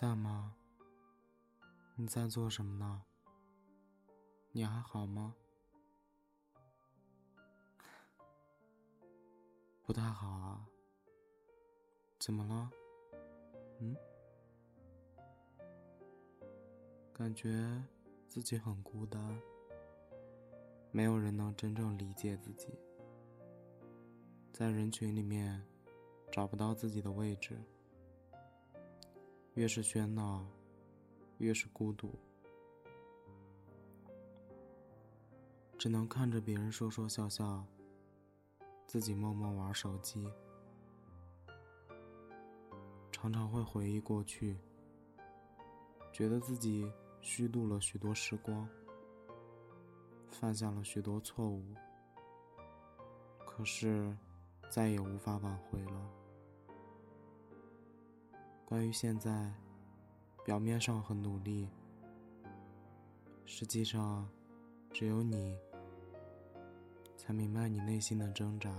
在吗？你在做什么呢？你还好吗？不太好啊。怎么了？嗯？感觉自己很孤单，没有人能真正理解自己，在人群里面找不到自己的位置。越是喧闹，越是孤独，只能看着别人说说笑笑，自己默默玩手机，常常会回忆过去，觉得自己虚度了许多时光，犯下了许多错误，可是再也无法挽回了。关于现在，表面上很努力，实际上，只有你才明白你内心的挣扎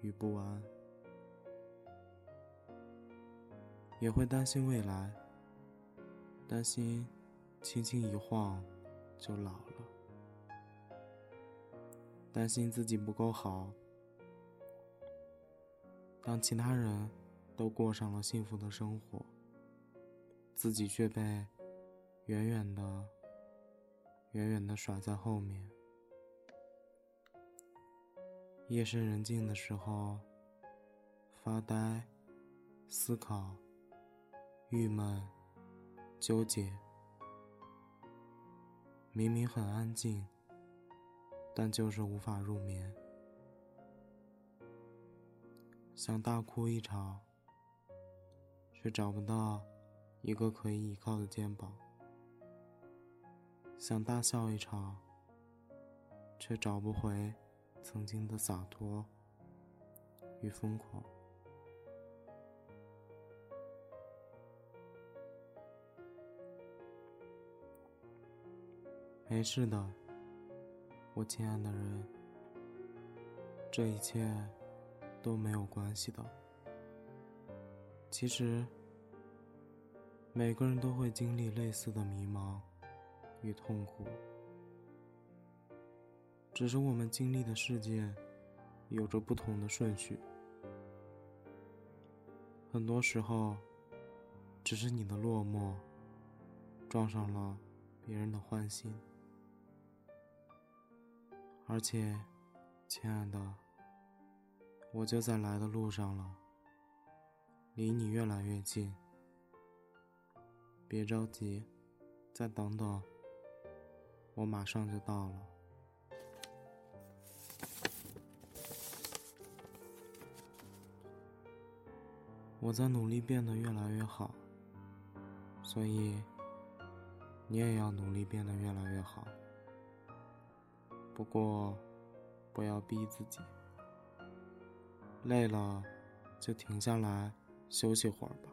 与不安，也会担心未来，担心轻轻一晃就老了，担心自己不够好，当其他人。都过上了幸福的生活，自己却被远远的、远远的甩在后面。夜深人静的时候，发呆、思考、郁闷、纠结，明明很安静，但就是无法入眠，想大哭一场。却找不到一个可以依靠的肩膀，想大笑一场，却找不回曾经的洒脱与疯狂。没事的，我亲爱的人，这一切都没有关系的。其实，每个人都会经历类似的迷茫与痛苦，只是我们经历的世界有着不同的顺序。很多时候，只是你的落寞撞上了别人的欢心，而且，亲爱的，我就在来的路上了。离你越来越近，别着急，再等等，我马上就到了。我在努力变得越来越好，所以你也要努力变得越来越好。不过，不要逼自己，累了就停下来。休息会儿吧，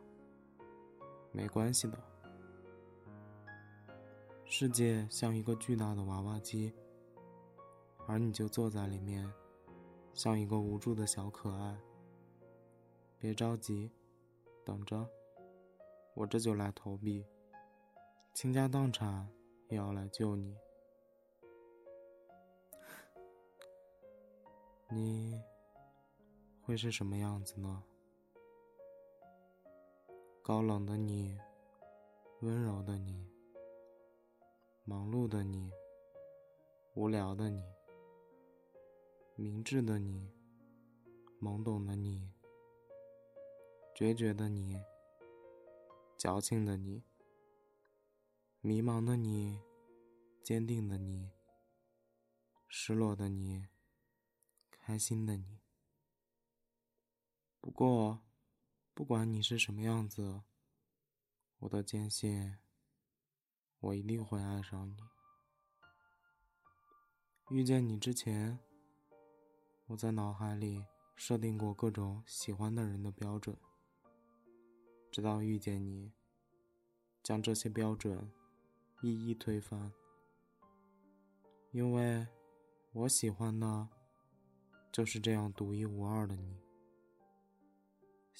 没关系的。世界像一个巨大的娃娃机，而你就坐在里面，像一个无助的小可爱。别着急，等着，我这就来投币，倾家荡产也要来救你。你会是什么样子呢？高冷的你，温柔的你，忙碌的你，无聊的你，明智的你，懵懂的你，决绝的你，矫情的你，迷茫的你，坚定的你，失落的你，开心的你。不过。不管你是什么样子，我都坚信，我一定会爱上你。遇见你之前，我在脑海里设定过各种喜欢的人的标准，直到遇见你，将这些标准一一推翻。因为我喜欢的，就是这样独一无二的你。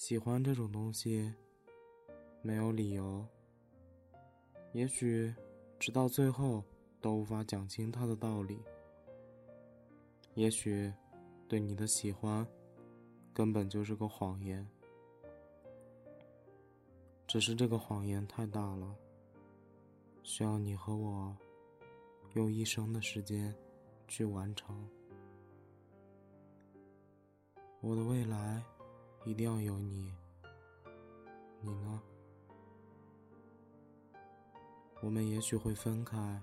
喜欢这种东西，没有理由。也许，直到最后都无法讲清它的道理。也许，对你的喜欢，根本就是个谎言。只是这个谎言太大了，需要你和我用一生的时间去完成。我的未来一定要有你，你呢？我们也许会分开，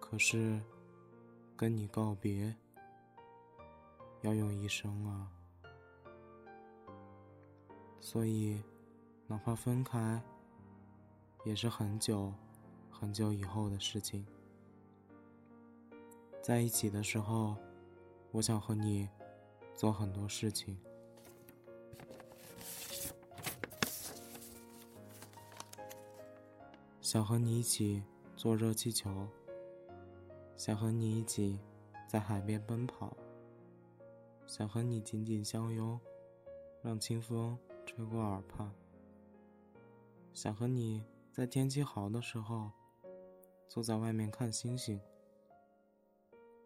可是跟你告别要用一生啊，所以。哪怕分开，也是很久、很久以后的事情。在一起的时候，我想和你做很多事情，想和你一起坐热气球，想和你一起在海边奔跑，想和你紧紧相拥，让清风吹过耳畔。想和你在天气好的时候，坐在外面看星星。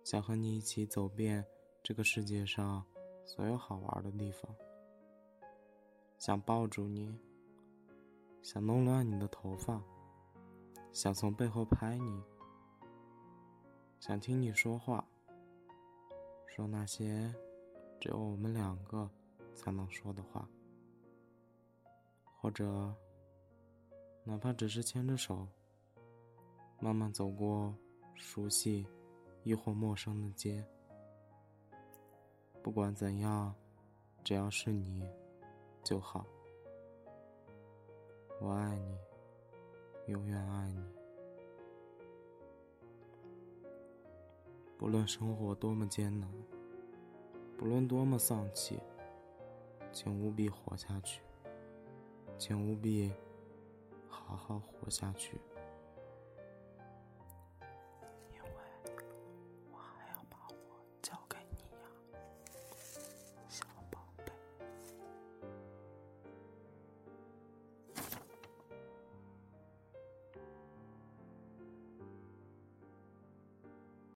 想和你一起走遍这个世界上所有好玩的地方。想抱住你，想弄乱你的头发，想从背后拍你，想听你说话，说那些只有我们两个才能说的话，或者。哪怕只是牵着手，慢慢走过熟悉亦或陌生的街，不管怎样，只要是你就好。我爱你，永远爱你。不论生活多么艰难，不论多么丧气，请务必活下去，请务必。好好活下去。